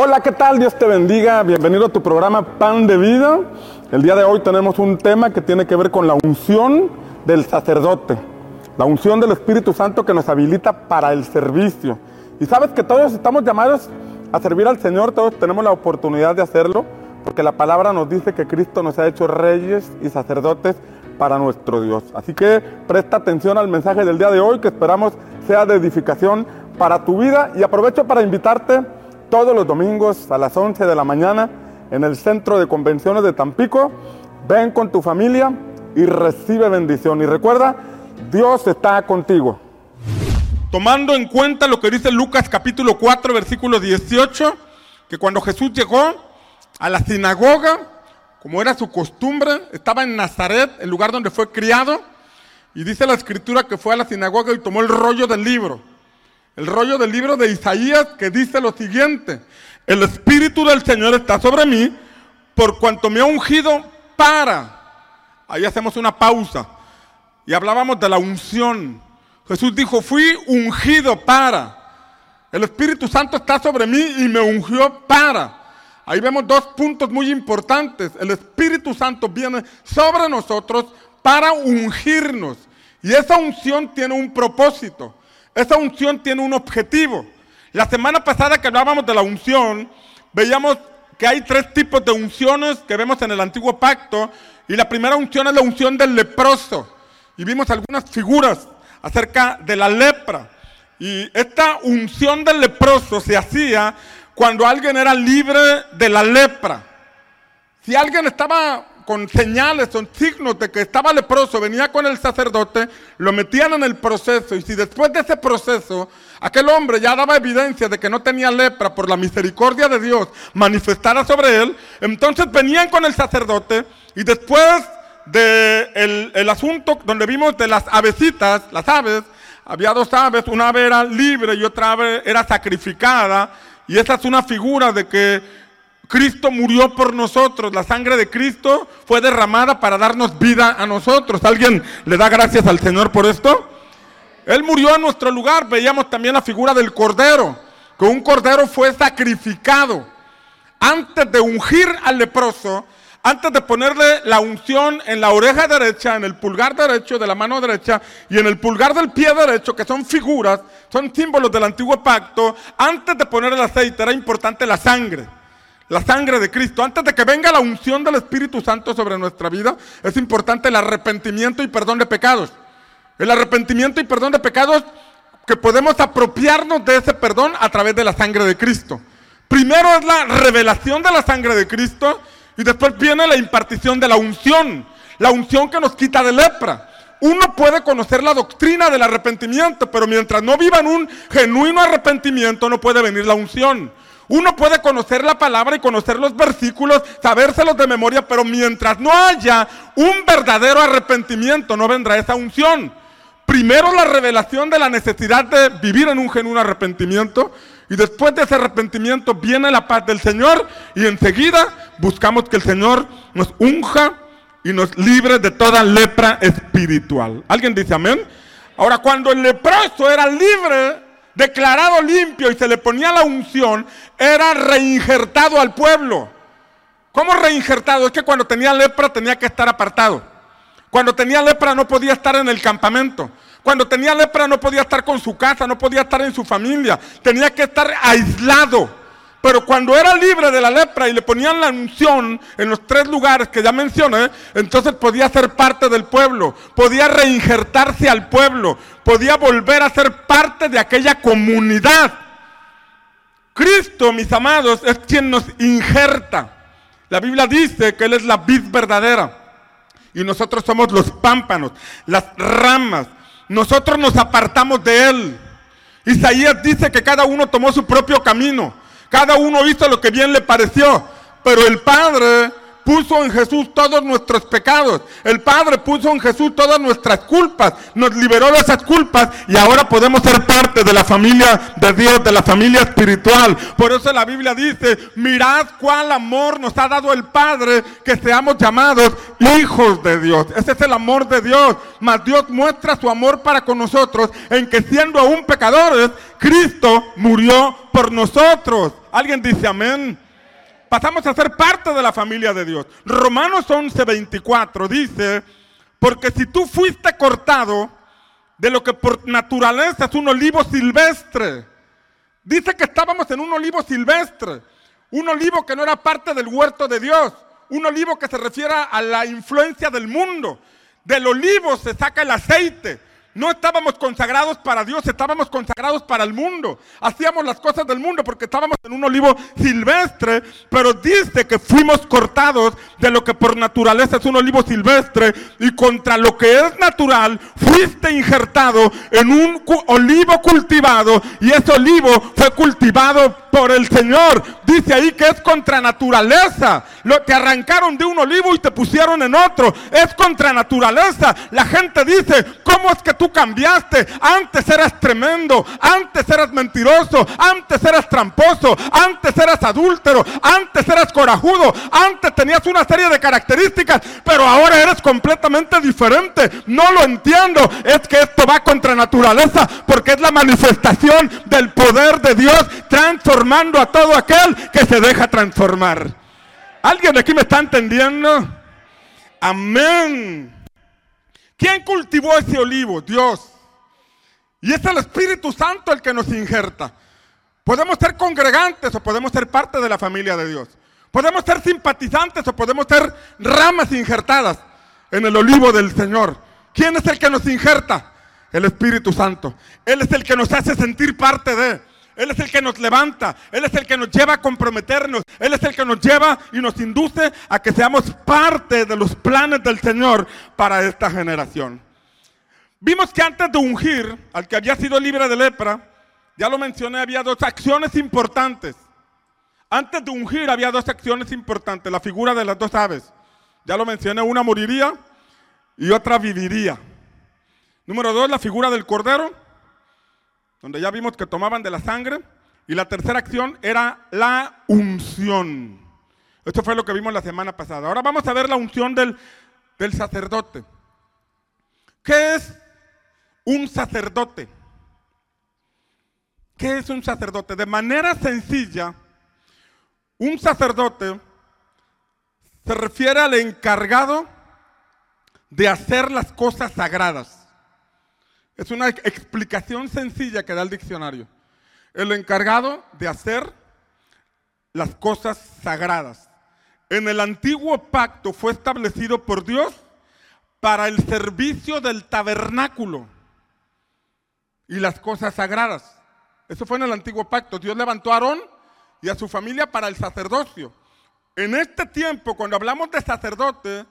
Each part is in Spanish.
Hola, ¿qué tal? Dios te bendiga. Bienvenido a tu programa Pan de Vida. El día de hoy tenemos un tema que tiene que ver con la unción del sacerdote. La unción del Espíritu Santo que nos habilita para el servicio. Y sabes que todos estamos llamados a servir al Señor, todos tenemos la oportunidad de hacerlo, porque la palabra nos dice que Cristo nos ha hecho reyes y sacerdotes para nuestro Dios. Así que presta atención al mensaje del día de hoy, que esperamos sea de edificación para tu vida. Y aprovecho para invitarte todos los domingos a las 11 de la mañana en el Centro de Convenciones de Tampico. Ven con tu familia y recibe bendición. Y recuerda, Dios está contigo. Tomando en cuenta lo que dice Lucas capítulo 4, versículo 18, que cuando Jesús llegó a la sinagoga, como era su costumbre, estaba en Nazaret, el lugar donde fue criado, y dice la escritura que fue a la sinagoga y tomó el rollo del libro el rollo del libro de Isaías que dice lo siguiente, el Espíritu del Señor está sobre mí por cuanto me ha ungido para. Ahí hacemos una pausa y hablábamos de la unción. Jesús dijo, fui ungido para. El Espíritu Santo está sobre mí y me ungió para. Ahí vemos dos puntos muy importantes. El Espíritu Santo viene sobre nosotros para ungirnos. Y esa unción tiene un propósito. Esa unción tiene un objetivo. La semana pasada que hablábamos de la unción, veíamos que hay tres tipos de unciones que vemos en el antiguo pacto. Y la primera unción es la unción del leproso. Y vimos algunas figuras acerca de la lepra. Y esta unción del leproso se hacía cuando alguien era libre de la lepra. Si alguien estaba con señales, son signos de que estaba leproso, venía con el sacerdote, lo metían en el proceso y si después de ese proceso aquel hombre ya daba evidencia de que no tenía lepra por la misericordia de Dios manifestara sobre él, entonces venían con el sacerdote y después del de el asunto donde vimos de las avecitas, las aves, había dos aves, una ave era libre y otra ave era sacrificada y esa es una figura de que Cristo murió por nosotros, la sangre de Cristo fue derramada para darnos vida a nosotros. ¿Alguien le da gracias al Señor por esto? Él murió en nuestro lugar. Veíamos también la figura del cordero, que un cordero fue sacrificado. Antes de ungir al leproso, antes de ponerle la unción en la oreja derecha, en el pulgar derecho de la mano derecha y en el pulgar del pie derecho, que son figuras, son símbolos del antiguo pacto, antes de poner el aceite era importante la sangre la sangre de Cristo. Antes de que venga la unción del Espíritu Santo sobre nuestra vida, es importante el arrepentimiento y perdón de pecados. El arrepentimiento y perdón de pecados que podemos apropiarnos de ese perdón a través de la sangre de Cristo. Primero es la revelación de la sangre de Cristo y después viene la impartición de la unción, la unción que nos quita de lepra. Uno puede conocer la doctrina del arrepentimiento, pero mientras no viva en un genuino arrepentimiento no puede venir la unción. Uno puede conocer la palabra y conocer los versículos, sabérselos de memoria, pero mientras no haya un verdadero arrepentimiento, no vendrá esa unción. Primero la revelación de la necesidad de vivir en un genuino arrepentimiento y después de ese arrepentimiento viene la paz del Señor y enseguida buscamos que el Señor nos unja y nos libre de toda lepra espiritual. ¿Alguien dice amén? Ahora, cuando el leproso era libre declarado limpio y se le ponía la unción, era reinjertado al pueblo. ¿Cómo reinjertado? Es que cuando tenía lepra tenía que estar apartado. Cuando tenía lepra no podía estar en el campamento. Cuando tenía lepra no podía estar con su casa, no podía estar en su familia. Tenía que estar aislado. Pero cuando era libre de la lepra y le ponían la unción en los tres lugares que ya mencioné, entonces podía ser parte del pueblo, podía reinjertarse al pueblo, podía volver a ser parte de aquella comunidad. Cristo, mis amados, es quien nos injerta. La Biblia dice que Él es la vid verdadera y nosotros somos los pámpanos, las ramas. Nosotros nos apartamos de Él. Isaías dice que cada uno tomó su propio camino. Cada uno hizo lo que bien le pareció, pero el Padre puso en Jesús todos nuestros pecados. El Padre puso en Jesús todas nuestras culpas. Nos liberó de esas culpas y ahora podemos ser parte de la familia de Dios, de la familia espiritual. Por eso la Biblia dice, mirad cuál amor nos ha dado el Padre que seamos llamados hijos de Dios. Ese es el amor de Dios. Mas Dios muestra su amor para con nosotros en que siendo aún pecadores, Cristo murió por nosotros. Alguien dice amén. Pasamos a ser parte de la familia de Dios. Romanos 11:24 dice, porque si tú fuiste cortado de lo que por naturaleza es un olivo silvestre, dice que estábamos en un olivo silvestre, un olivo que no era parte del huerto de Dios, un olivo que se refiere a la influencia del mundo. Del olivo se saca el aceite, no estábamos consagrados para Dios, estábamos consagrados para el mundo. Hacíamos las cosas del mundo porque estábamos en un olivo silvestre, pero dice que fuimos cortados de lo que por naturaleza es un olivo silvestre y contra lo que es natural fuiste injertado en un olivo cultivado y ese olivo fue cultivado por el Señor. Dice ahí que es contra naturaleza. Lo, te arrancaron de un olivo y te pusieron en otro. Es contra naturaleza. La gente dice, ¿cómo es que tú cambiaste. Antes eras tremendo, antes eras mentiroso, antes eras tramposo, antes eras adúltero, antes eras corajudo, antes tenías una serie de características, pero ahora eres completamente diferente. No lo entiendo. Es que esto va contra naturaleza porque es la manifestación del poder de Dios transformando a todo aquel que se deja transformar. ¿Alguien aquí me está entendiendo? Amén. ¿Quién cultivó ese olivo? Dios. Y es el Espíritu Santo el que nos injerta. Podemos ser congregantes o podemos ser parte de la familia de Dios. Podemos ser simpatizantes o podemos ser ramas injertadas en el olivo del Señor. ¿Quién es el que nos injerta? El Espíritu Santo. Él es el que nos hace sentir parte de. Él es el que nos levanta, Él es el que nos lleva a comprometernos, Él es el que nos lleva y nos induce a que seamos parte de los planes del Señor para esta generación. Vimos que antes de ungir al que había sido libre de lepra, ya lo mencioné, había dos acciones importantes. Antes de ungir había dos acciones importantes, la figura de las dos aves. Ya lo mencioné, una moriría y otra viviría. Número dos, la figura del cordero donde ya vimos que tomaban de la sangre. Y la tercera acción era la unción. Esto fue lo que vimos la semana pasada. Ahora vamos a ver la unción del, del sacerdote. ¿Qué es un sacerdote? ¿Qué es un sacerdote? De manera sencilla, un sacerdote se refiere al encargado de hacer las cosas sagradas. Es una explicación sencilla que da el diccionario. El encargado de hacer las cosas sagradas. En el antiguo pacto fue establecido por Dios para el servicio del tabernáculo y las cosas sagradas. Eso fue en el antiguo pacto. Dios levantó a Aarón y a su familia para el sacerdocio. En este tiempo, cuando hablamos de sacerdote,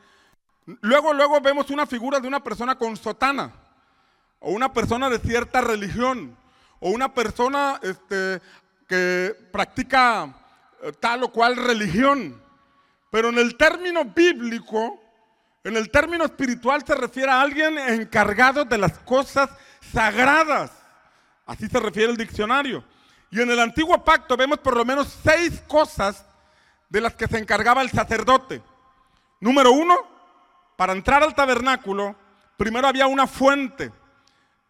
luego, luego vemos una figura de una persona con sotana o una persona de cierta religión, o una persona este, que practica eh, tal o cual religión. Pero en el término bíblico, en el término espiritual se refiere a alguien encargado de las cosas sagradas. Así se refiere el diccionario. Y en el antiguo pacto vemos por lo menos seis cosas de las que se encargaba el sacerdote. Número uno, para entrar al tabernáculo, primero había una fuente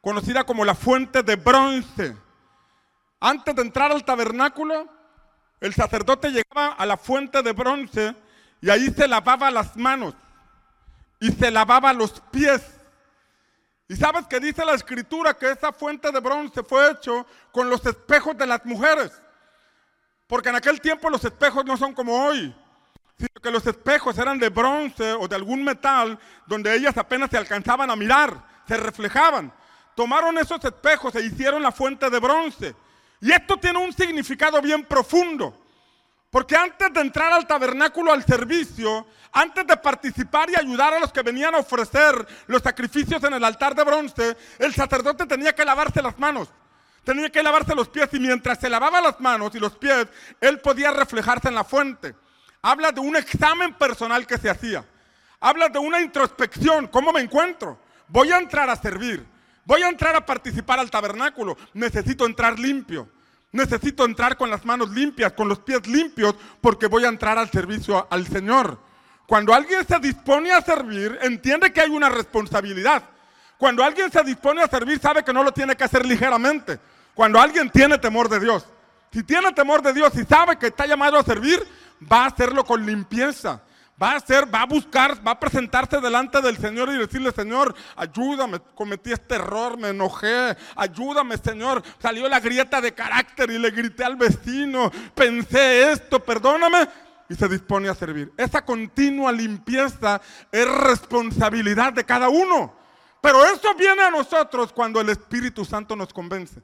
conocida como la fuente de bronce. Antes de entrar al tabernáculo, el sacerdote llegaba a la fuente de bronce y ahí se lavaba las manos y se lavaba los pies. Y sabes que dice la escritura que esa fuente de bronce fue hecho con los espejos de las mujeres. Porque en aquel tiempo los espejos no son como hoy, sino que los espejos eran de bronce o de algún metal donde ellas apenas se alcanzaban a mirar, se reflejaban tomaron esos espejos e hicieron la fuente de bronce. Y esto tiene un significado bien profundo. Porque antes de entrar al tabernáculo al servicio, antes de participar y ayudar a los que venían a ofrecer los sacrificios en el altar de bronce, el sacerdote tenía que lavarse las manos, tenía que lavarse los pies y mientras se lavaba las manos y los pies, él podía reflejarse en la fuente. habla de un examen personal que se hacía. Habla de una introspección, ¿cómo me encuentro? Voy a entrar a servir, voy a entrar a participar al tabernáculo, necesito entrar limpio, necesito entrar con las manos limpias, con los pies limpios, porque voy a entrar al servicio al Señor. Cuando alguien se dispone a servir, entiende que hay una responsabilidad. Cuando alguien se dispone a servir, sabe que no lo tiene que hacer ligeramente. Cuando alguien tiene temor de Dios, si tiene temor de Dios y sabe que está llamado a servir, va a hacerlo con limpieza. Va a hacer, va a buscar, va a presentarse delante del Señor y decirle, Señor, ayúdame, cometí este error, me enojé, ayúdame, Señor. Salió la grieta de carácter y le grité al vecino, pensé esto, perdóname. Y se dispone a servir. Esa continua limpieza es responsabilidad de cada uno. Pero eso viene a nosotros cuando el Espíritu Santo nos convence.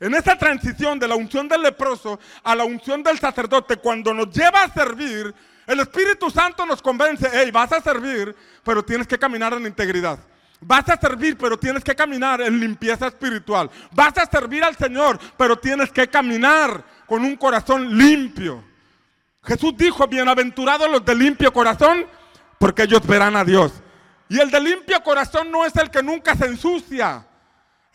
En esa transición de la unción del leproso a la unción del sacerdote, cuando nos lleva a servir, el Espíritu Santo nos convence, hey, vas a servir, pero tienes que caminar en integridad. Vas a servir, pero tienes que caminar en limpieza espiritual. Vas a servir al Señor, pero tienes que caminar con un corazón limpio. Jesús dijo, bienaventurados los de limpio corazón, porque ellos verán a Dios. Y el de limpio corazón no es el que nunca se ensucia.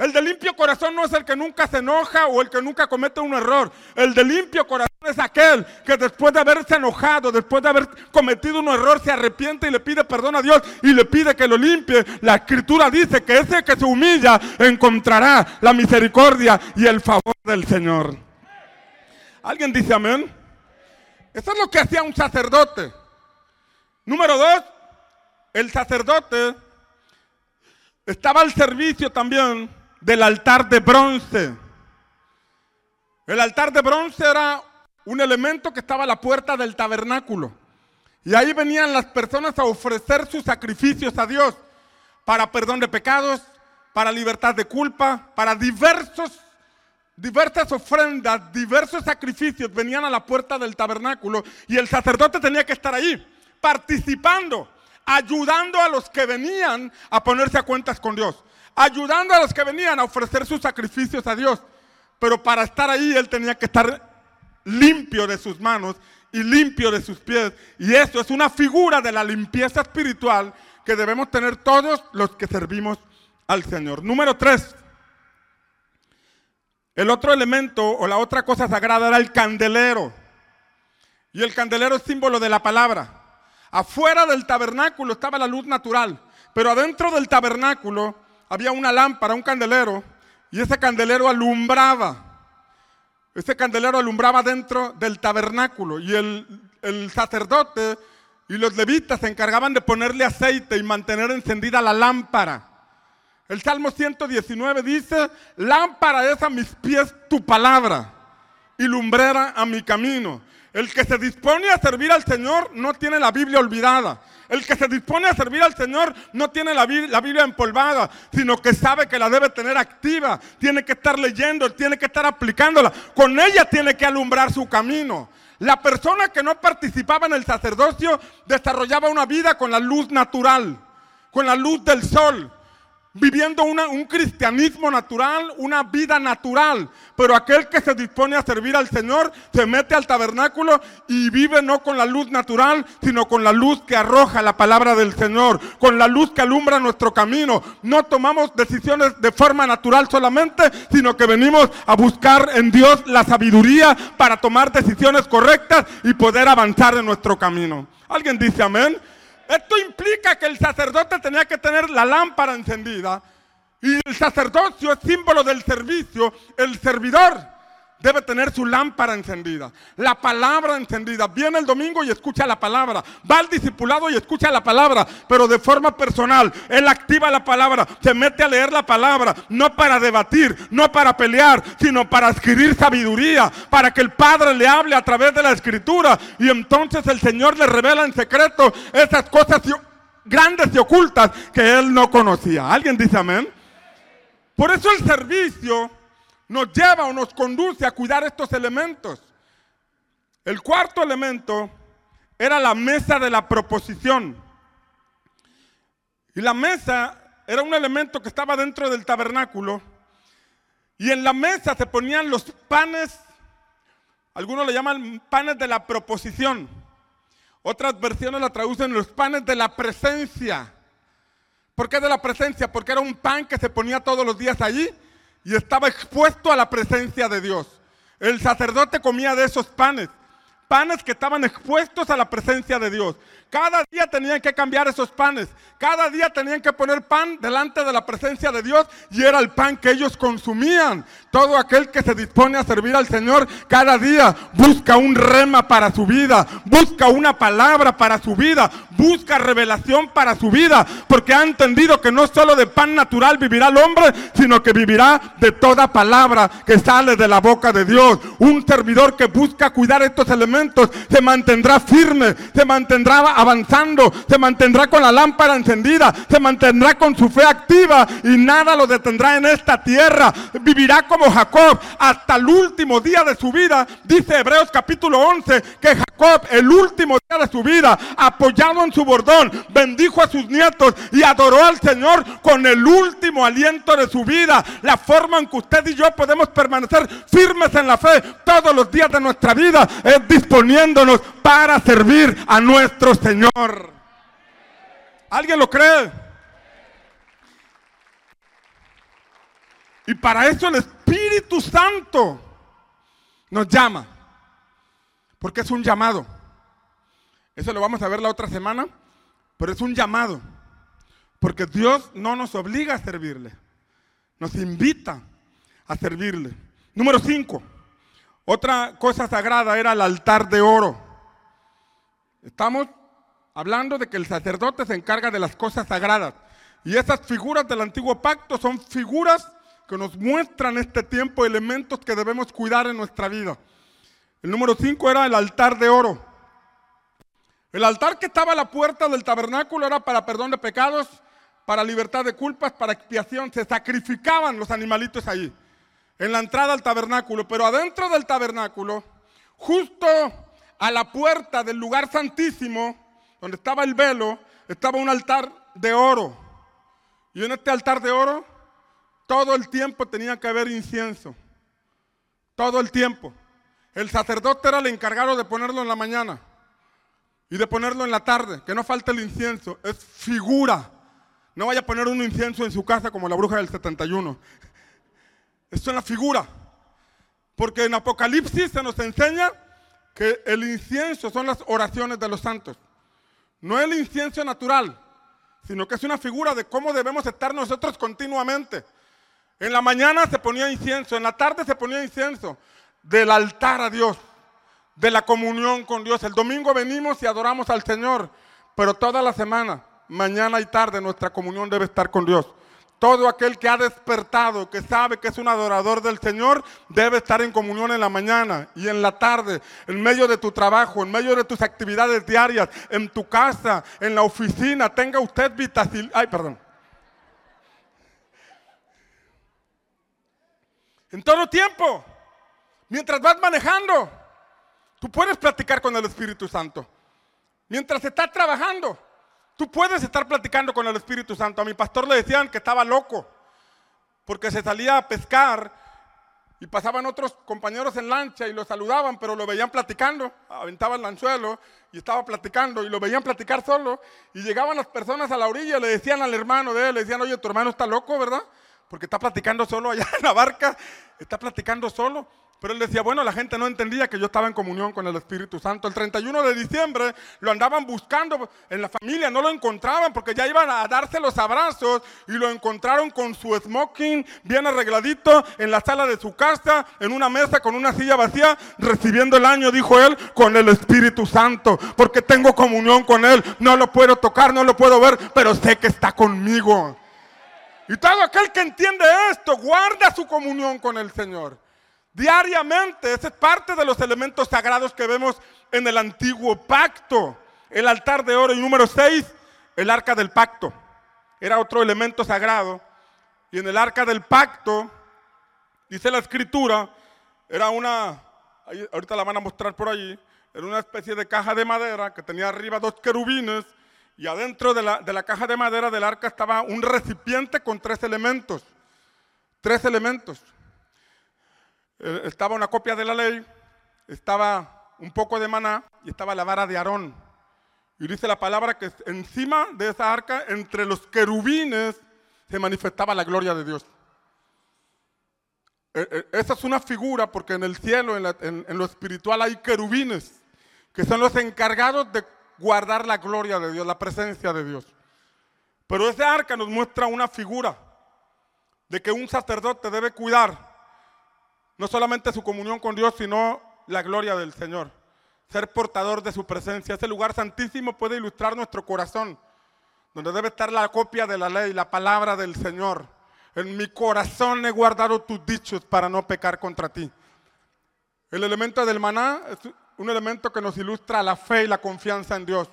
El de limpio corazón no es el que nunca se enoja o el que nunca comete un error. El de limpio corazón es aquel que después de haberse enojado, después de haber cometido un error, se arrepiente y le pide perdón a Dios y le pide que lo limpie. La escritura dice que ese que se humilla encontrará la misericordia y el favor del Señor. ¿Alguien dice amén? Eso es lo que hacía un sacerdote. Número dos, el sacerdote estaba al servicio también del altar de bronce. El altar de bronce era un elemento que estaba a la puerta del tabernáculo. Y ahí venían las personas a ofrecer sus sacrificios a Dios para perdón de pecados, para libertad de culpa, para diversos, diversas ofrendas, diversos sacrificios venían a la puerta del tabernáculo y el sacerdote tenía que estar ahí participando ayudando a los que venían a ponerse a cuentas con Dios, ayudando a los que venían a ofrecer sus sacrificios a Dios. Pero para estar ahí él tenía que estar limpio de sus manos y limpio de sus pies. Y eso es una figura de la limpieza espiritual que debemos tener todos los que servimos al Señor. Número tres. El otro elemento o la otra cosa sagrada era el candelero. Y el candelero es símbolo de la palabra. Afuera del tabernáculo estaba la luz natural, pero adentro del tabernáculo había una lámpara, un candelero, y ese candelero alumbraba. Ese candelero alumbraba dentro del tabernáculo y el, sacerdote y los levitas se encargaban de ponerle aceite y mantener encendida la lámpara. El Salmo 119 dice, lámpara es a mis pies tu palabra y lumbrera a mi camino. El que se dispone a servir al Señor no tiene la Biblia olvidada. El que se dispone a servir al Señor no tiene la, Biblia empolvada, sino que sabe que la debe tener activa. Tiene que estar leyendo, tiene que estar aplicándola. Con ella tiene que alumbrar su camino. La persona que no participaba en el sacerdocio desarrollaba una vida con la luz natural, con la luz del sol viviendo un cristianismo natural, una vida natural. Pero aquel que se dispone a servir al Señor se mete al tabernáculo y vive no con la luz natural, sino con la luz que arroja la palabra del Señor, con la luz que alumbra nuestro camino. No tomamos decisiones de forma natural solamente, sino que venimos a buscar en Dios la sabiduría para tomar decisiones correctas y poder avanzar en nuestro camino. ¿Alguien dice amén? Esto implica que el sacerdote tenía que tener la lámpara encendida y el sacerdocio es símbolo del servicio. El servidor debe tener su lámpara encendida, la palabra encendida. Viene el domingo y escucha la palabra. Va al discipulado y escucha la palabra, pero de forma personal. Él activa la palabra, se mete a leer la palabra, no para debatir, no para pelear, sino para adquirir sabiduría, para que el Padre le hable a través de la escritura y entonces el Señor le revela en secreto esas cosas grandes y ocultas que él no conocía. ¿Alguien dice amén? Por eso el servicio nos lleva o nos conduce a cuidar estos elementos. El cuarto elemento era la mesa de la proposición. Y la mesa era un elemento que estaba dentro del tabernáculo. Y en la mesa se ponían los panes, algunos le llaman panes de la proposición. Otras versiones la traducen los panes de la presencia. ¿Por qué de la presencia? Porque era un pan que se ponía todos los días allí y estaba expuesto a la presencia de Dios. El sacerdote comía de esos panes, panes que estaban expuestos a la presencia de Dios. Cada día tenían que cambiar esos panes. Cada día tenían que poner pan delante de la presencia de Dios y era el pan que ellos consumían. Todo aquel que se dispone a servir al Señor cada día busca un rema para su vida, busca una palabra para su vida, busca revelación para su vida, porque ha entendido que no solo de pan natural vivirá el hombre, sino que vivirá de toda palabra que sale de la boca de Dios. Un servidor que busca cuidar estos elementos se mantendrá firme, se mantendrá avanzando, se mantendrá con la lámpara encendida, se mantendrá con su fe activa y nada lo detendrá en esta tierra. Vivirá como Jacob hasta el último día de su vida. Dice Hebreos capítulo 11 que Jacob el último día de su vida, apoyado en su bordón, bendijo a sus nietos y adoró al Señor con el último aliento de su vida. La forma en que usted y yo podemos permanecer firmes en la fe todos los días de nuestra vida es disponiéndonos para servir a nuestro Señor. ¿Alguien lo cree? Y para eso el Espíritu Santo nos llama. Porque es un llamado. Eso lo vamos a ver la otra semana. Pero es un llamado. Porque Dios no nos obliga a servirle. Nos invita a servirle. Número 5. Otra cosa sagrada era el altar de oro. Estamos hablando de que el sacerdote se encarga de las cosas sagradas. Y esas figuras del antiguo pacto son figuras que nos muestran este tiempo elementos que debemos cuidar en nuestra vida. El número 5 era el altar de oro. El altar que estaba a la puerta del tabernáculo era para perdón de pecados, para libertad de culpas, para expiación. Se sacrificaban los animalitos ahí, en la entrada al tabernáculo. Pero adentro del tabernáculo, justo a la puerta del lugar santísimo, donde estaba el velo, estaba un altar de oro. Y en este altar de oro, todo el tiempo tenía que haber incienso. Todo el tiempo. El sacerdote era el encargado de ponerlo en la mañana y de ponerlo en la tarde, que no falte el incienso. Es figura. No vaya a poner un incienso en su casa como la bruja del 71. Esto es una figura. Porque en Apocalipsis se nos enseña que el incienso son las oraciones de los santos. No el incienso natural, sino que es una figura de cómo debemos estar nosotros continuamente. En la mañana se ponía incienso, en la tarde se ponía incienso del altar a Dios, de la comunión con Dios. El domingo venimos y adoramos al Señor, pero toda la semana, mañana y tarde, nuestra comunión debe estar con Dios. Todo aquel que ha despertado, que sabe que es un adorador del Señor, debe estar en comunión en la mañana y en la tarde, en medio de tu trabajo, en medio de tus actividades diarias, en tu casa, en la oficina. Tenga usted vitacil... Ay, perdón. En todo tiempo, mientras vas manejando, tú puedes platicar con el Espíritu Santo. Mientras estás trabajando, Tú puedes estar platicando con el Espíritu Santo. A mi pastor le decían que estaba loco porque se salía a pescar y pasaban otros compañeros en lancha y lo saludaban, pero lo veían platicando, aventaba el anzuelo y estaba platicando y lo veían platicar solo y llegaban las personas a la orilla le decían al hermano de él, le decían, oye, tu hermano está loco, ¿verdad? Porque está platicando solo allá en la barca, está platicando solo. Pero él decía, bueno, la gente no entendía que yo estaba en comunión con el Espíritu Santo. El 31 de diciembre lo andaban buscando en la familia, no lo encontraban porque ya iban a darse los abrazos y lo encontraron con su smoking bien arregladito en la sala de su casa, en una mesa con una silla vacía, recibiendo el año, dijo él, con el Espíritu Santo, porque tengo comunión con él. No lo puedo tocar, no lo puedo ver, pero sé que está conmigo. Y todo aquel que entiende esto, guarda su comunión con el Señor. Diariamente, ese es parte de los elementos sagrados que vemos en el antiguo pacto. El altar de oro y número 6, el arca del pacto. Era otro elemento sagrado. Y en el arca del pacto, dice la escritura, era una, ahorita la van a mostrar por allí, era una especie de caja de madera que tenía arriba dos querubines y adentro de la, de la caja de madera del arca estaba un recipiente con tres elementos. Tres elementos. Eh, estaba una copia de la ley, estaba un poco de maná y estaba la vara de Aarón. Y dice la palabra que encima de esa arca, entre los querubines, se manifestaba la gloria de Dios. Eh, eh, esa es una figura porque en el cielo, en, en lo espiritual, hay querubines que son los encargados de guardar la gloria de Dios, la presencia de Dios. Pero ese arca nos muestra una figura de que un sacerdote debe cuidar no solamente su comunión con Dios, sino la gloria del Señor. Ser portador de su presencia. Ese lugar santísimo puede ilustrar nuestro corazón, donde debe estar la copia de la ley, la palabra del Señor. En mi corazón he guardado tus dichos para no pecar contra ti. El elemento del maná es un elemento que nos ilustra la fe y la confianza en Dios.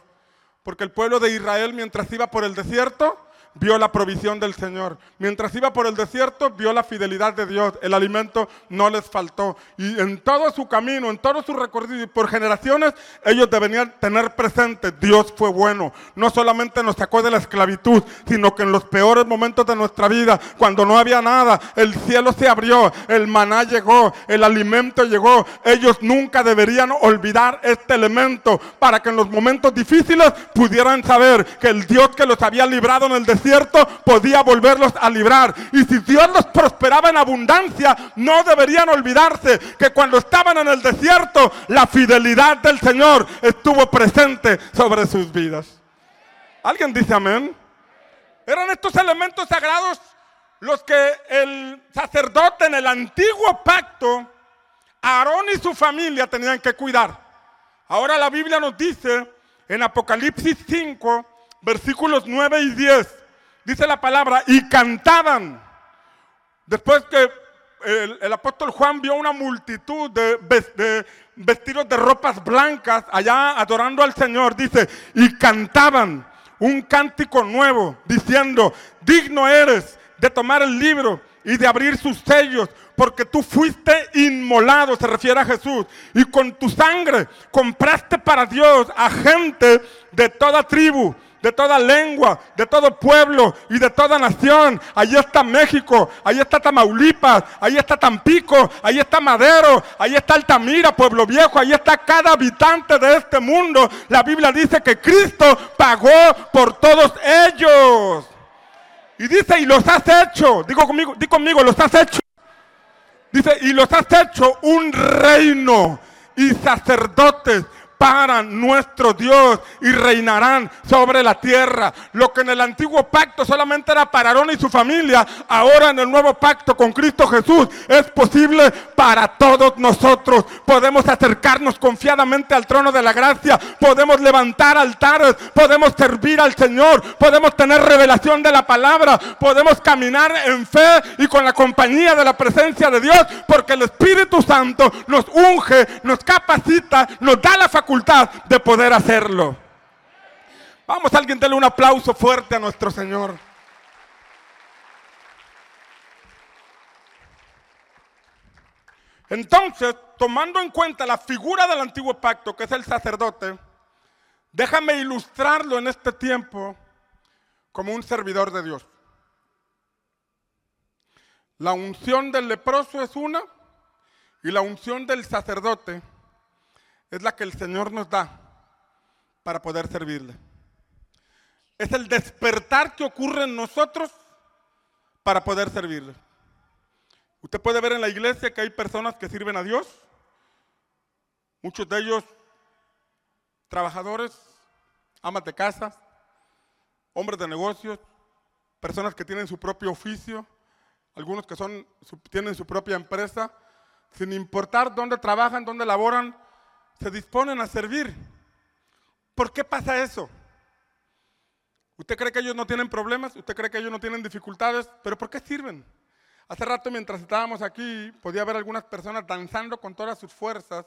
Porque el pueblo de Israel mientras iba por el desierto, vio la provisión del Señor. Mientras iba por el desierto, vio la fidelidad de Dios. El alimento no les faltó. Y en todo su camino, en todo su recorrido y por generaciones, ellos deberían tener presente, Dios fue bueno. No solamente nos sacó de la esclavitud, sino que en los peores momentos de nuestra vida, cuando no había nada, el cielo se abrió, el maná llegó, el alimento llegó. Ellos nunca deberían olvidar este elemento para que en los momentos difíciles pudieran saber que el Dios que los había librado en el desierto podía volverlos a librar. Y si Dios los prosperaba en abundancia, no deberían olvidarse que cuando estaban en el desierto, la fidelidad del Señor estuvo presente sobre sus vidas. ¿Alguien dice amén? Eran estos elementos sagrados los que el sacerdote en el antiguo pacto, Aarón y su familia tenían que cuidar. Ahora la Biblia nos dice en Apocalipsis 5, versículos 9 y 10, dice la palabra, y cantaban. Después que el, apóstol Juan vio una multitud de, de vestidos de ropas blancas allá adorando al Señor, dice, y cantaban un cántico nuevo, diciendo, digno eres de tomar el libro y de abrir sus sellos, porque tú fuiste inmolado, se refiere a Jesús, y con tu sangre compraste para Dios a gente de toda tribu, de toda lengua, de todo pueblo y de toda nación. Ahí está México, ahí está Tamaulipas, ahí está Tampico, ahí está Madero, ahí está Altamira, Pueblo Viejo, ahí está cada habitante de este mundo. La Biblia dice que Cristo pagó por todos ellos. Y dice, y los has hecho, digo conmigo, di conmigo, los has hecho. Dice, y los has hecho un reino y sacerdotes para nuestro Dios y reinarán sobre la tierra. Lo que en el antiguo pacto solamente era para Aarón y su familia, ahora en el nuevo pacto con Cristo Jesús es posible para todos nosotros. Podemos acercarnos confiadamente al trono de la gracia, podemos levantar altares, podemos servir al Señor, podemos tener revelación de la palabra, podemos caminar en fe y con la compañía de la presencia de Dios, porque el Espíritu Santo nos unge, nos capacita, nos da la facultad de poder hacerlo. Vamos, alguien, dele un aplauso fuerte a nuestro Señor. Entonces, tomando en cuenta la figura del antiguo pacto, que es el sacerdote, déjame ilustrarlo en este tiempo como un servidor de Dios. La unción del leproso es una y la unción del sacerdote es la que el Señor nos da para poder servirle. Es el despertar que ocurre en nosotros para poder servirle. Usted puede ver en la iglesia que hay personas que sirven a Dios, muchos de ellos trabajadores, amas de casa, hombres de negocios, personas que tienen su propio oficio, algunos que son, tienen su propia empresa, sin importar dónde trabajan, dónde laboran, se disponen a servir. ¿Por qué pasa eso? ¿Usted cree que ellos no tienen problemas? ¿Usted cree que ellos no tienen dificultades? ¿Pero por qué sirven? Hace rato mientras estábamos aquí podía ver algunas personas danzando con todas sus fuerzas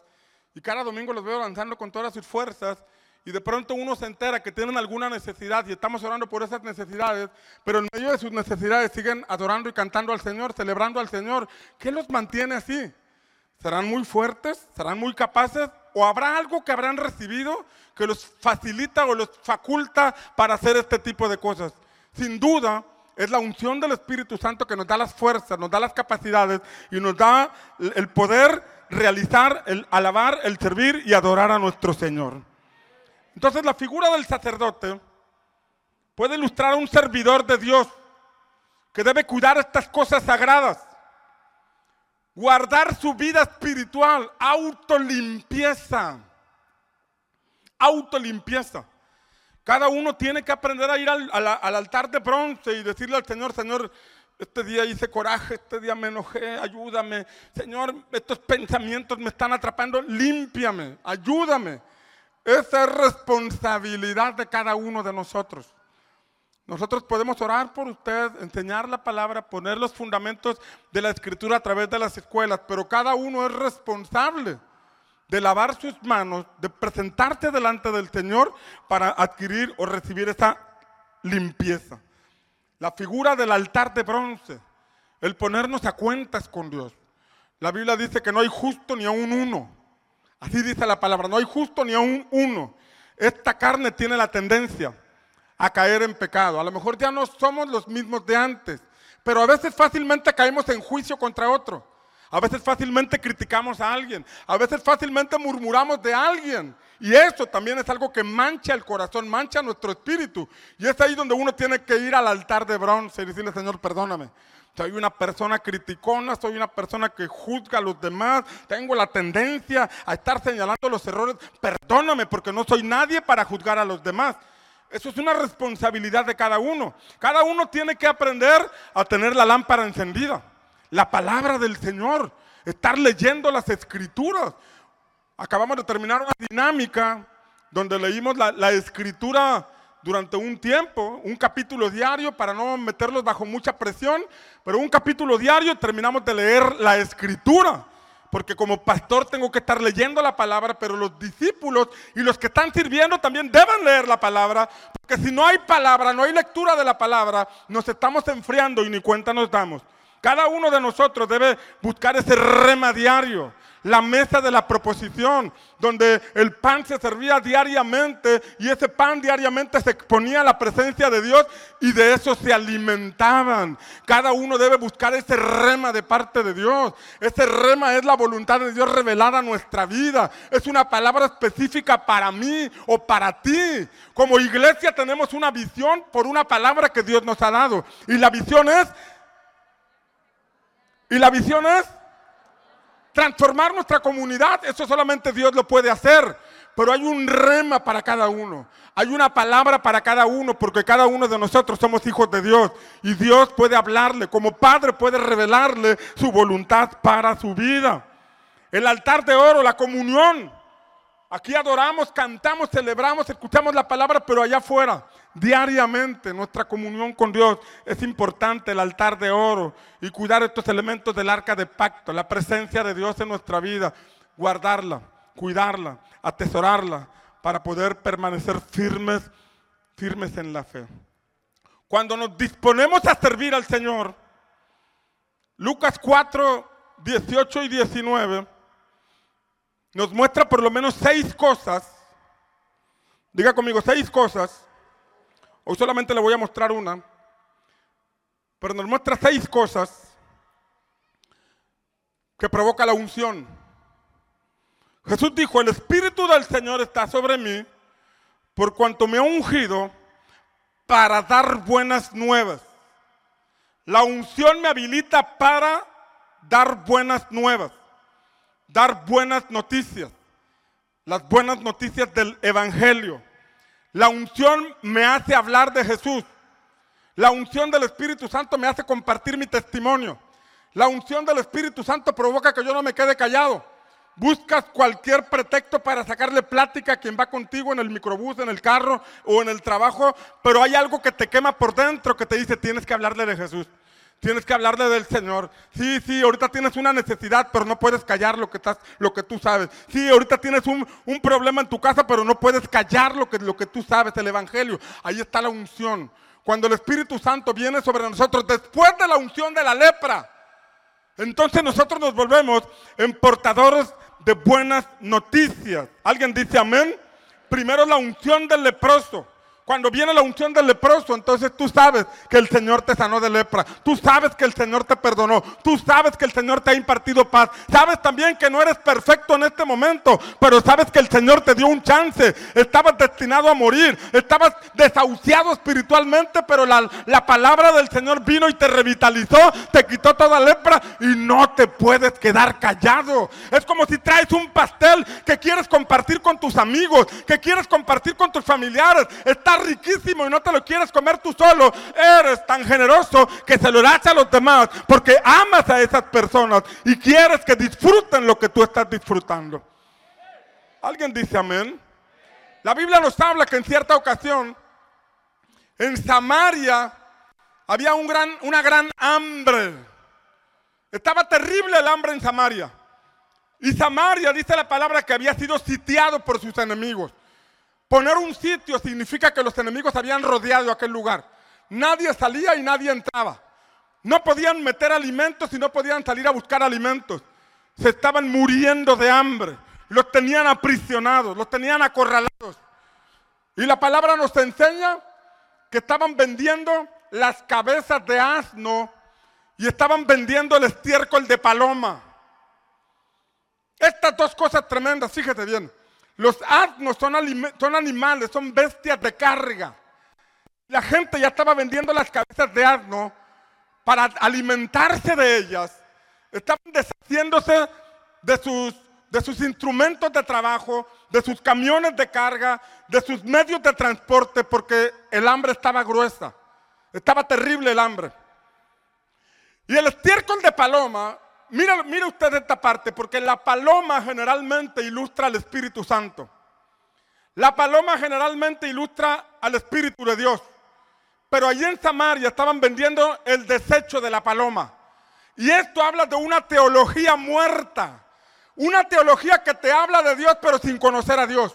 y cada domingo los veo danzando con todas sus fuerzas y de pronto uno se entera que tienen alguna necesidad y estamos orando por esas necesidades, pero en medio de sus necesidades siguen adorando y cantando al Señor, celebrando al Señor. ¿Qué los mantiene así? ¿Serán muy fuertes? ¿Serán muy capaces? ¿O habrá algo que habrán recibido que los facilita o los faculta para hacer este tipo de cosas? Sin duda, es la unción del Espíritu Santo que nos da las fuerzas, nos da las capacidades y nos da el poder realizar, el alabar, el servir y adorar a nuestro Señor. Entonces la figura del sacerdote puede ilustrar a un servidor de Dios que debe cuidar estas cosas sagradas, guardar su vida espiritual, autolimpieza, autolimpieza. Cada uno tiene que aprender a ir al, al altar de bronce y decirle al Señor, Señor, este día hice coraje, este día me enojé, ayúdame. Señor, estos pensamientos me están atrapando, límpiame, ayúdame. Esa es responsabilidad de cada uno de nosotros. Nosotros podemos orar por usted, enseñar la palabra, poner los fundamentos de la escritura a través de las escuelas, pero cada uno es responsable de lavar sus manos, de presentarte delante del Señor para adquirir o recibir esa limpieza. La figura del altar de bronce, el ponernos a cuentas con Dios. La Biblia dice que no hay justo ni a un uno. Así dice la palabra, no hay justo ni a un uno. Esta carne tiene la tendencia a caer en pecado. A lo mejor ya no somos los mismos de antes, pero a veces fácilmente caemos en juicio contra otro. A veces fácilmente criticamos a alguien. A veces fácilmente murmuramos de alguien. Y eso también es algo que mancha el corazón, mancha nuestro espíritu. Y es ahí donde uno tiene que ir al altar de bronce y decirle, Señor, perdóname. Soy una persona criticona, soy una persona que juzga a los demás, tengo la tendencia a estar señalando los errores. Perdóname porque no soy nadie para juzgar a los demás. Eso es una responsabilidad de cada uno. Cada uno tiene que aprender a tener la lámpara encendida. La palabra del Señor. Estar leyendo las escrituras. Acabamos de terminar una dinámica donde leímos la, la escritura durante un tiempo, un capítulo diario para no meterlos bajo mucha presión, pero un capítulo diario terminamos de leer la escritura porque como pastor tengo que estar leyendo la palabra, pero los discípulos y los que están sirviendo también deben leer la palabra, porque si no hay palabra, no hay lectura de la palabra, nos estamos enfriando y ni cuenta nos damos. Cada uno de nosotros debe buscar ese rema diario la mesa de la proposición, donde el pan se servía diariamente y ese pan diariamente se exponía a la presencia de Dios y de eso se alimentaban. Cada uno debe buscar ese rema de parte de Dios. Ese rema es la voluntad de Dios revelada a nuestra vida. Es una palabra específica para mí o para ti. Como iglesia tenemos una visión por una palabra que Dios nos ha dado. Y la visión es... Y la visión es transformar nuestra comunidad, eso solamente Dios lo puede hacer. Pero hay un rema para cada uno. Hay una palabra para cada uno, porque cada uno de nosotros somos hijos de Dios. Y Dios puede hablarle, como Padre puede revelarle su voluntad para su vida. El altar de oro, la comunión. Aquí adoramos, cantamos, celebramos, escuchamos la palabra, pero allá afuera diariamente nuestra comunión con Dios. Es importante el altar de oro y cuidar estos elementos del arca de pacto, la presencia de Dios en nuestra vida, guardarla, cuidarla, atesorarla para poder permanecer firmes, firmes en la fe. Cuando nos disponemos a servir al Señor, Lucas 4, 18 y 19 nos muestra por lo menos seis cosas. Diga conmigo, seis cosas Hoy solamente le voy a mostrar una, pero nos muestra seis cosas que provoca la unción. Jesús dijo, el Espíritu del Señor está sobre mí por cuanto me ha ungido para dar buenas nuevas. La unción me habilita para dar buenas nuevas, dar buenas noticias, las buenas noticias del Evangelio. La unción me hace hablar de Jesús. La unción del Espíritu Santo me hace compartir mi testimonio. La unción del Espíritu Santo provoca que yo no me quede callado. Buscas cualquier pretexto para sacarle plática a quien va contigo en el microbús, en el carro o en el trabajo, pero hay algo que te quema por dentro que te dice tienes que hablarle de Jesús. Tienes que hablarle del Señor. Sí, sí, ahorita tienes una necesidad, pero no puedes callar lo que, estás, lo que tú sabes. Sí, ahorita tienes un, problema en tu casa, pero no puedes callar lo que, lo que tú sabes, el Evangelio. Ahí está la unción. Cuando el Espíritu Santo viene sobre nosotros, después de la unción de la lepra, entonces nosotros nos volvemos en portadores de buenas noticias. ¿Alguien dice amén? Primero la unción del leproso. Cuando viene la unción del leproso, entonces tú sabes que el Señor te sanó de lepra. Tú sabes que el Señor te perdonó. Tú sabes que el Señor te ha impartido paz. Sabes también que no eres perfecto en este momento, pero sabes que el Señor te dio un chance. Estabas destinado a morir. Estabas desahuciado espiritualmente, pero la, la palabra del Señor vino y te revitalizó, te quitó toda lepra y no te puedes quedar callado. Es como si traes un pastel que quieres compartir con tus amigos, que quieres compartir con tus familiares. Riquísimo y no te lo quieres comer tú solo, eres tan generoso que se lo das a los demás porque amas a esas personas y quieres que disfruten lo que tú estás disfrutando. ¿Alguien dice amén? La Biblia nos habla que en cierta ocasión en Samaria había un gran, una gran hambre. Estaba terrible el hambre en Samaria. Y Samaria dice la palabra que había sido sitiado por sus enemigos. Poner un sitio significa que los enemigos habían rodeado aquel lugar. Nadie salía y nadie entraba. No podían meter alimentos y no podían salir a buscar alimentos. Se estaban muriendo de hambre. Los tenían aprisionados, los tenían acorralados. Y la palabra nos enseña que estaban vendiendo las cabezas de asno y estaban vendiendo el estiércol de paloma. Estas dos cosas tremendas, fíjate bien. Los asnos son, son animales, son bestias de carga. La gente ya estaba vendiendo las cabezas de asno para alimentarse de ellas. Estaban deshaciéndose de sus, de sus instrumentos de trabajo, de sus camiones de carga, de sus medios de transporte, porque el hambre estaba gruesa. Estaba terrible el hambre. Y el estiércol de paloma Mira, usted esta parte, porque la paloma generalmente ilustra al Espíritu Santo. La paloma generalmente ilustra al Espíritu de Dios. Pero allí en Samaria estaban vendiendo el desecho de la paloma. Y esto habla de una teología muerta. Una teología que te habla de Dios pero sin conocer a Dios.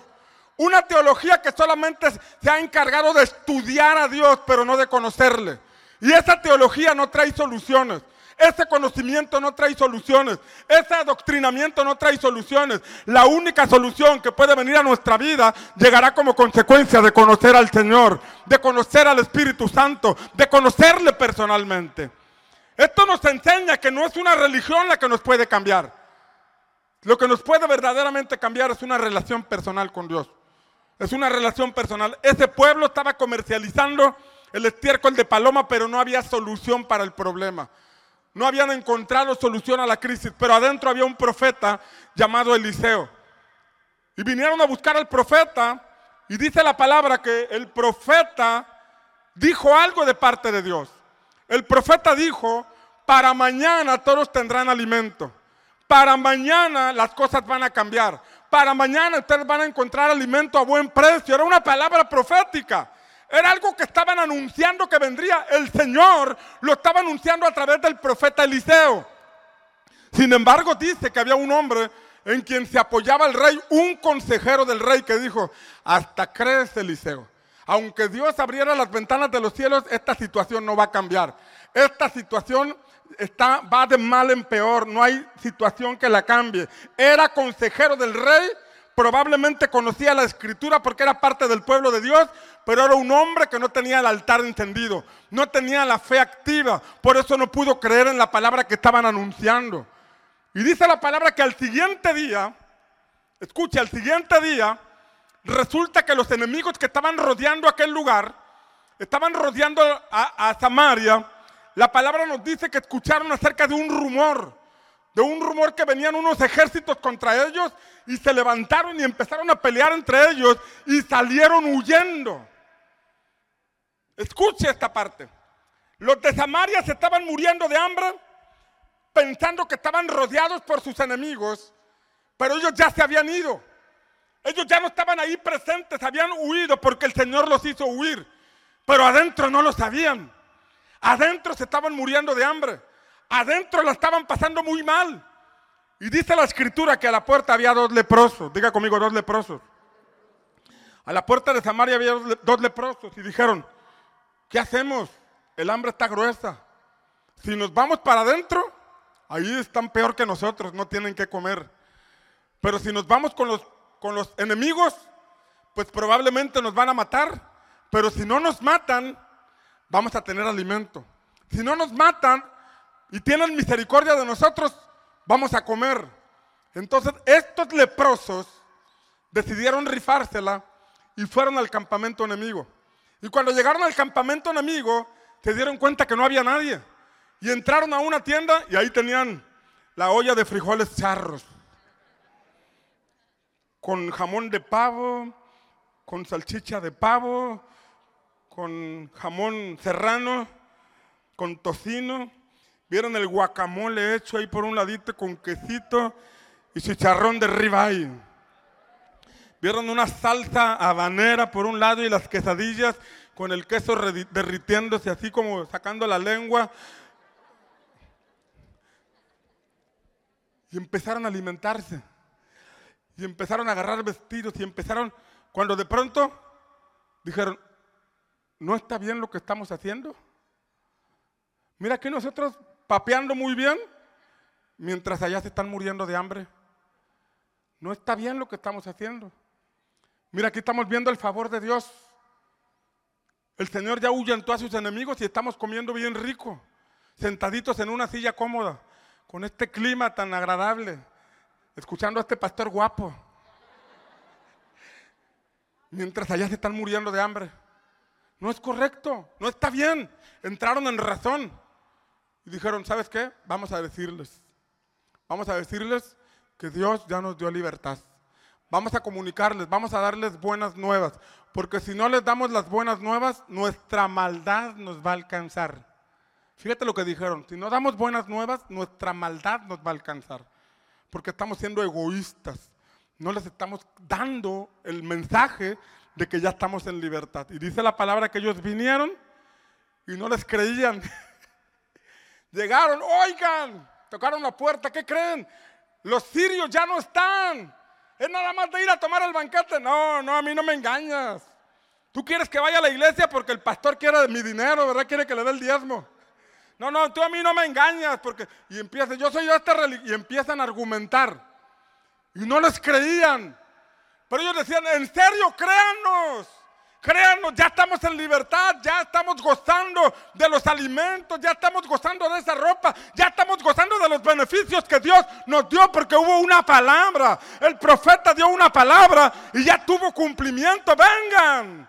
Una teología que solamente se ha encargado de estudiar a Dios pero no de conocerle. Y esa teología no trae soluciones. Ese conocimiento no trae soluciones. Ese adoctrinamiento no trae soluciones. La única solución que puede venir a nuestra vida llegará como consecuencia de conocer al Señor, de conocer al Espíritu Santo, de conocerle personalmente. Esto nos enseña que no es una religión la que nos puede cambiar. Lo que nos puede verdaderamente cambiar es una relación personal con Dios. Es una relación personal. Ese pueblo estaba comercializando el estiércol de paloma, pero no había solución para el problema no habían encontrado solución a la crisis, pero adentro había un profeta llamado Eliseo. Y vinieron a buscar al profeta y dice la palabra que el profeta dijo algo de parte de Dios. El profeta dijo, para mañana todos tendrán alimento. Para mañana las cosas van a cambiar. Para mañana ustedes van a encontrar alimento a buen precio. Era una palabra profética. Era algo que estaban anunciando que vendría. El Señor lo estaba anunciando a través del profeta Eliseo. Sin embargo, dice que había un hombre en quien se apoyaba el rey, un consejero del rey que dijo, hasta crees Eliseo. Aunque Dios abriera las ventanas de los cielos, esta situación no va a cambiar. Esta situación está, va de mal en peor, no hay situación que la cambie. Era consejero del rey probablemente conocía la escritura porque era parte del pueblo de Dios, pero era un hombre que no tenía el altar encendido, no tenía la fe activa, por eso no pudo creer en la palabra que estaban anunciando. Y dice la palabra que al siguiente día, escucha, al siguiente día, resulta que los enemigos que estaban rodeando aquel lugar, estaban rodeando a, a Samaria, la palabra nos dice que escucharon acerca de un rumor de un rumor que venían unos ejércitos contra ellos y se levantaron y empezaron a pelear entre ellos y salieron huyendo. Escuche esta parte. Los de Samaria se estaban muriendo de hambre pensando que estaban rodeados por sus enemigos, pero ellos ya se habían ido. Ellos ya no estaban ahí presentes, habían huido porque el Señor los hizo huir, pero adentro no lo sabían. Adentro se estaban muriendo de hambre adentro la estaban pasando muy mal. Y dice la escritura que a la puerta había dos leprosos. Diga conmigo, dos leprosos. A la puerta de Samaria había dos leprosos y dijeron, ¿qué hacemos? El hambre está gruesa. Si nos vamos para adentro, ahí están peor que nosotros, no tienen que comer. Pero si nos vamos con los, con los enemigos, pues probablemente nos van a matar. Pero si no nos matan, vamos a tener alimento. Si no nos matan y tienen misericordia de nosotros, vamos a comer. Entonces estos leprosos decidieron rifársela y fueron al campamento enemigo. Y cuando llegaron al campamento enemigo, se dieron cuenta que no había nadie. Y entraron a una tienda y ahí tenían la olla de frijoles charros. Con jamón de pavo, con salchicha de pavo, con jamón serrano, con tocino. Vieron el guacamole hecho ahí por un ladito con quesito y chicharrón de ribeye. Vieron una salsa habanera por un lado y las quesadillas con el queso derritiéndose así como sacando la lengua. Y empezaron a alimentarse. Y empezaron a agarrar vestidos y empezaron, cuando de pronto dijeron, ¿no está bien lo que estamos haciendo? Mira que nosotros papeando muy bien, mientras allá se están muriendo de hambre. No está bien lo que estamos haciendo. Mira, aquí estamos viendo el favor de Dios. El Señor ya ahuyentó a sus enemigos y estamos comiendo bien rico, sentaditos en una silla cómoda, con este clima tan agradable, escuchando a este pastor guapo. Mientras allá se están muriendo de hambre. No es correcto, no está bien. Entraron en razón y dijeron, ¿sabes qué? Vamos a decirles, vamos a decirles que Dios ya nos dio libertad. Vamos a comunicarles, vamos a darles buenas nuevas, porque si no les damos las buenas nuevas, nuestra maldad nos va a alcanzar. Fíjate lo que dijeron, si no damos buenas nuevas, nuestra maldad nos va a alcanzar, porque estamos siendo egoístas. No les estamos dando el mensaje de que ya estamos en libertad. Y dice la palabra que ellos vinieron y no les creían. Llegaron, oigan, tocaron la puerta, ¿qué creen? Los sirios ya no están. Es nada más de ir a tomar el banquete. No, no, a mí no me engañas. Tú quieres que vaya a la iglesia porque el pastor quiere mi dinero, ¿verdad? Quiere que le dé el diezmo. No, no, tú a mí no me engañas porque y empiezan, yo soy yo esta y empiezan a argumentar. Y no les creían. Pero ellos decían, "En serio, créanos." Créanos, ya estamos en libertad, ya estamos gozando de los alimentos, ya estamos gozando de esa ropa, ya estamos gozando de los beneficios que Dios nos dio porque hubo una palabra. El profeta dio una palabra y ya tuvo cumplimiento. Vengan.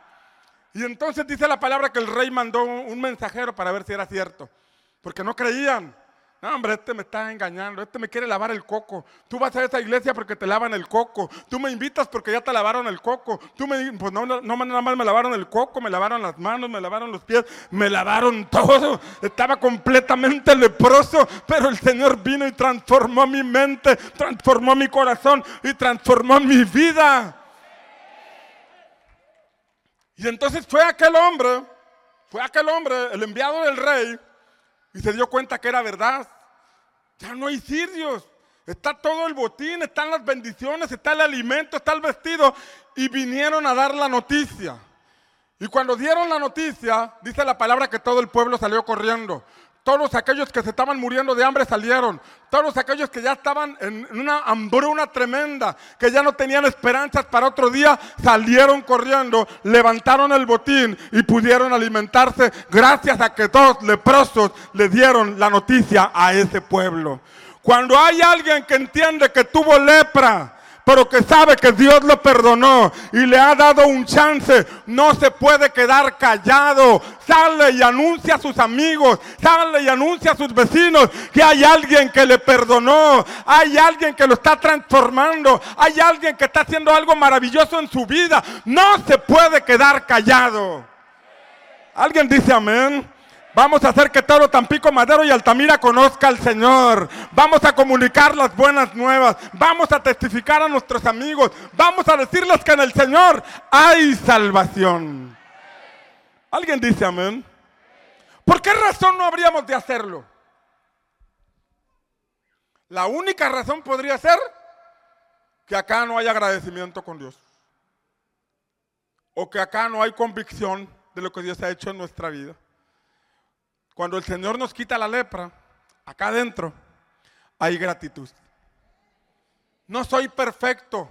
Y entonces dice la palabra que el rey mandó un mensajero para ver si era cierto, porque no creían. No, hombre, este me está engañando, este me quiere lavar el coco. Tú vas a esa iglesia porque te lavan el coco. Tú me invitas porque ya te lavaron el coco. Tú me, pues no, no, nada más me lavaron el coco, me lavaron las manos, me lavaron los pies, me lavaron todo. Estaba completamente leproso, pero el Señor vino y transformó mi mente, transformó mi corazón y transformó mi vida. Y entonces fue aquel hombre, fue aquel hombre, el enviado del rey, y se dio cuenta que era verdad. Ya no hay sirios. Está todo el botín, están las bendiciones, está el alimento, está el vestido. Y vinieron a dar la noticia. Y cuando dieron la noticia, dice la palabra que todo el pueblo salió corriendo. Todos aquellos que se estaban muriendo de hambre salieron. Todos aquellos que ya estaban en una hambruna tremenda, que ya no tenían esperanzas para otro día, salieron corriendo, levantaron el botín y pudieron alimentarse gracias a que dos leprosos le dieron la noticia a ese pueblo. Cuando hay alguien que entiende que tuvo lepra, pero que sabe que Dios lo perdonó y le ha dado un chance, no se puede quedar callado. Sale y anuncia a sus amigos, sale y anuncia a sus vecinos que hay alguien que le perdonó, hay alguien que lo está transformando, hay alguien que está haciendo algo maravilloso en su vida. No se puede quedar callado. ¿Alguien dice amén? Vamos a hacer que todo Tampico, Madero y Altamira conozca al Señor. Vamos a comunicar las buenas nuevas. Vamos a testificar a nuestros amigos. Vamos a decirles que en el Señor hay salvación. ¿Alguien dice amén? ¿Por qué razón no habríamos de hacerlo? La única razón podría ser que acá no hay agradecimiento con Dios. O que acá no hay convicción de lo que Dios ha hecho en nuestra vida. Cuando el Señor nos quita la lepra, acá adentro hay gratitud. No soy perfecto,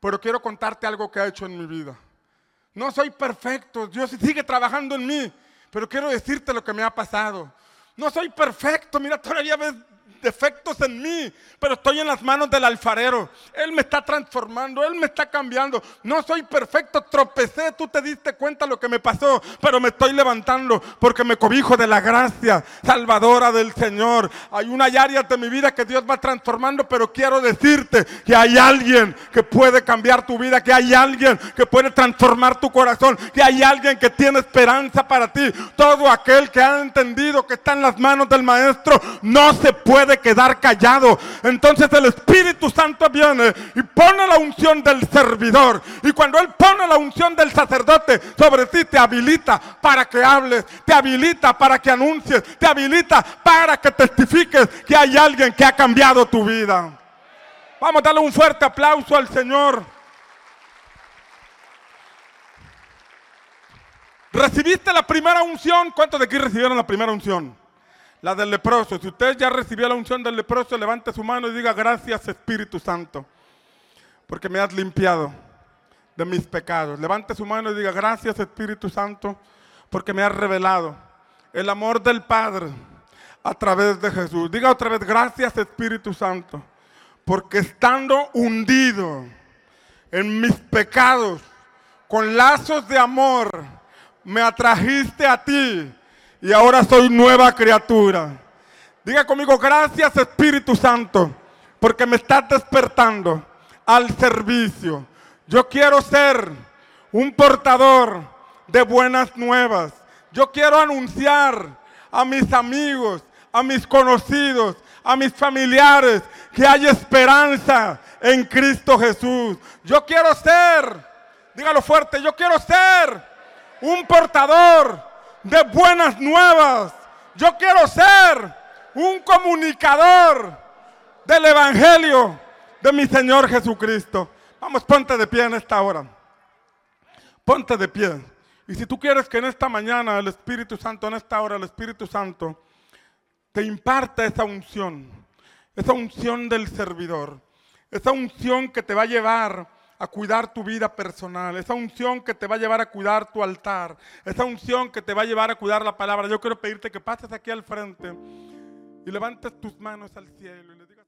pero quiero contarte algo que ha hecho en mi vida. No soy perfecto, Dios sigue trabajando en mí, pero quiero decirte lo que me ha pasado. No soy perfecto, mira, todavía ves defectos en mí, pero estoy en las manos del alfarero. Él me está transformando, Él me está cambiando. No soy perfecto, tropecé, tú te diste cuenta lo que me pasó, pero me estoy levantando porque me cobijo de la gracia salvadora del Señor. Hay una área de mi vida que Dios va transformando, pero quiero decirte que hay alguien que puede cambiar tu vida, que hay alguien que puede transformar tu corazón, que hay alguien que tiene esperanza para ti. Todo aquel que ha entendido que está en las manos del Maestro no se puede de quedar callado. Entonces el Espíritu Santo viene y pone la unción del servidor. Y cuando Él pone la unción del sacerdote sobre ti, te habilita para que hables, te habilita para que anuncies, te habilita para que testifiques que hay alguien que ha cambiado tu vida. Vamos a darle un fuerte aplauso al Señor. ¿Recibiste la primera unción? ¿Cuántos de aquí recibieron la primera unción? La del leproso. Si usted ya recibió la unción del leproso, levante su mano y diga gracias Espíritu Santo, porque me has limpiado de mis pecados. Levante su mano y diga gracias Espíritu Santo, porque me has revelado el amor del Padre a través de Jesús. Diga otra vez gracias Espíritu Santo, porque estando hundido en mis pecados, con lazos de amor, me atrajiste a ti y ahora soy nueva criatura. Diga conmigo, gracias Espíritu Santo, porque me estás despertando al servicio. Yo quiero ser un portador de buenas nuevas. Yo quiero anunciar a mis amigos, a mis conocidos, a mis familiares que hay esperanza en Cristo Jesús. Yo quiero ser, dígalo fuerte, yo quiero ser un portador de buenas nuevas. Yo quiero ser un comunicador del Evangelio de mi Señor Jesucristo. Vamos, ponte de pie en esta hora. Ponte de pie. Y si tú quieres que en esta mañana el Espíritu Santo, en esta hora el Espíritu Santo, te imparta esa unción, esa unción del servidor, esa unción que te va a llevar a cuidar tu vida personal, esa unción que te va a llevar a cuidar tu altar, esa unción que te va a llevar a cuidar la palabra. Yo quiero pedirte que pases aquí al frente y levantes tus manos al cielo y le digas...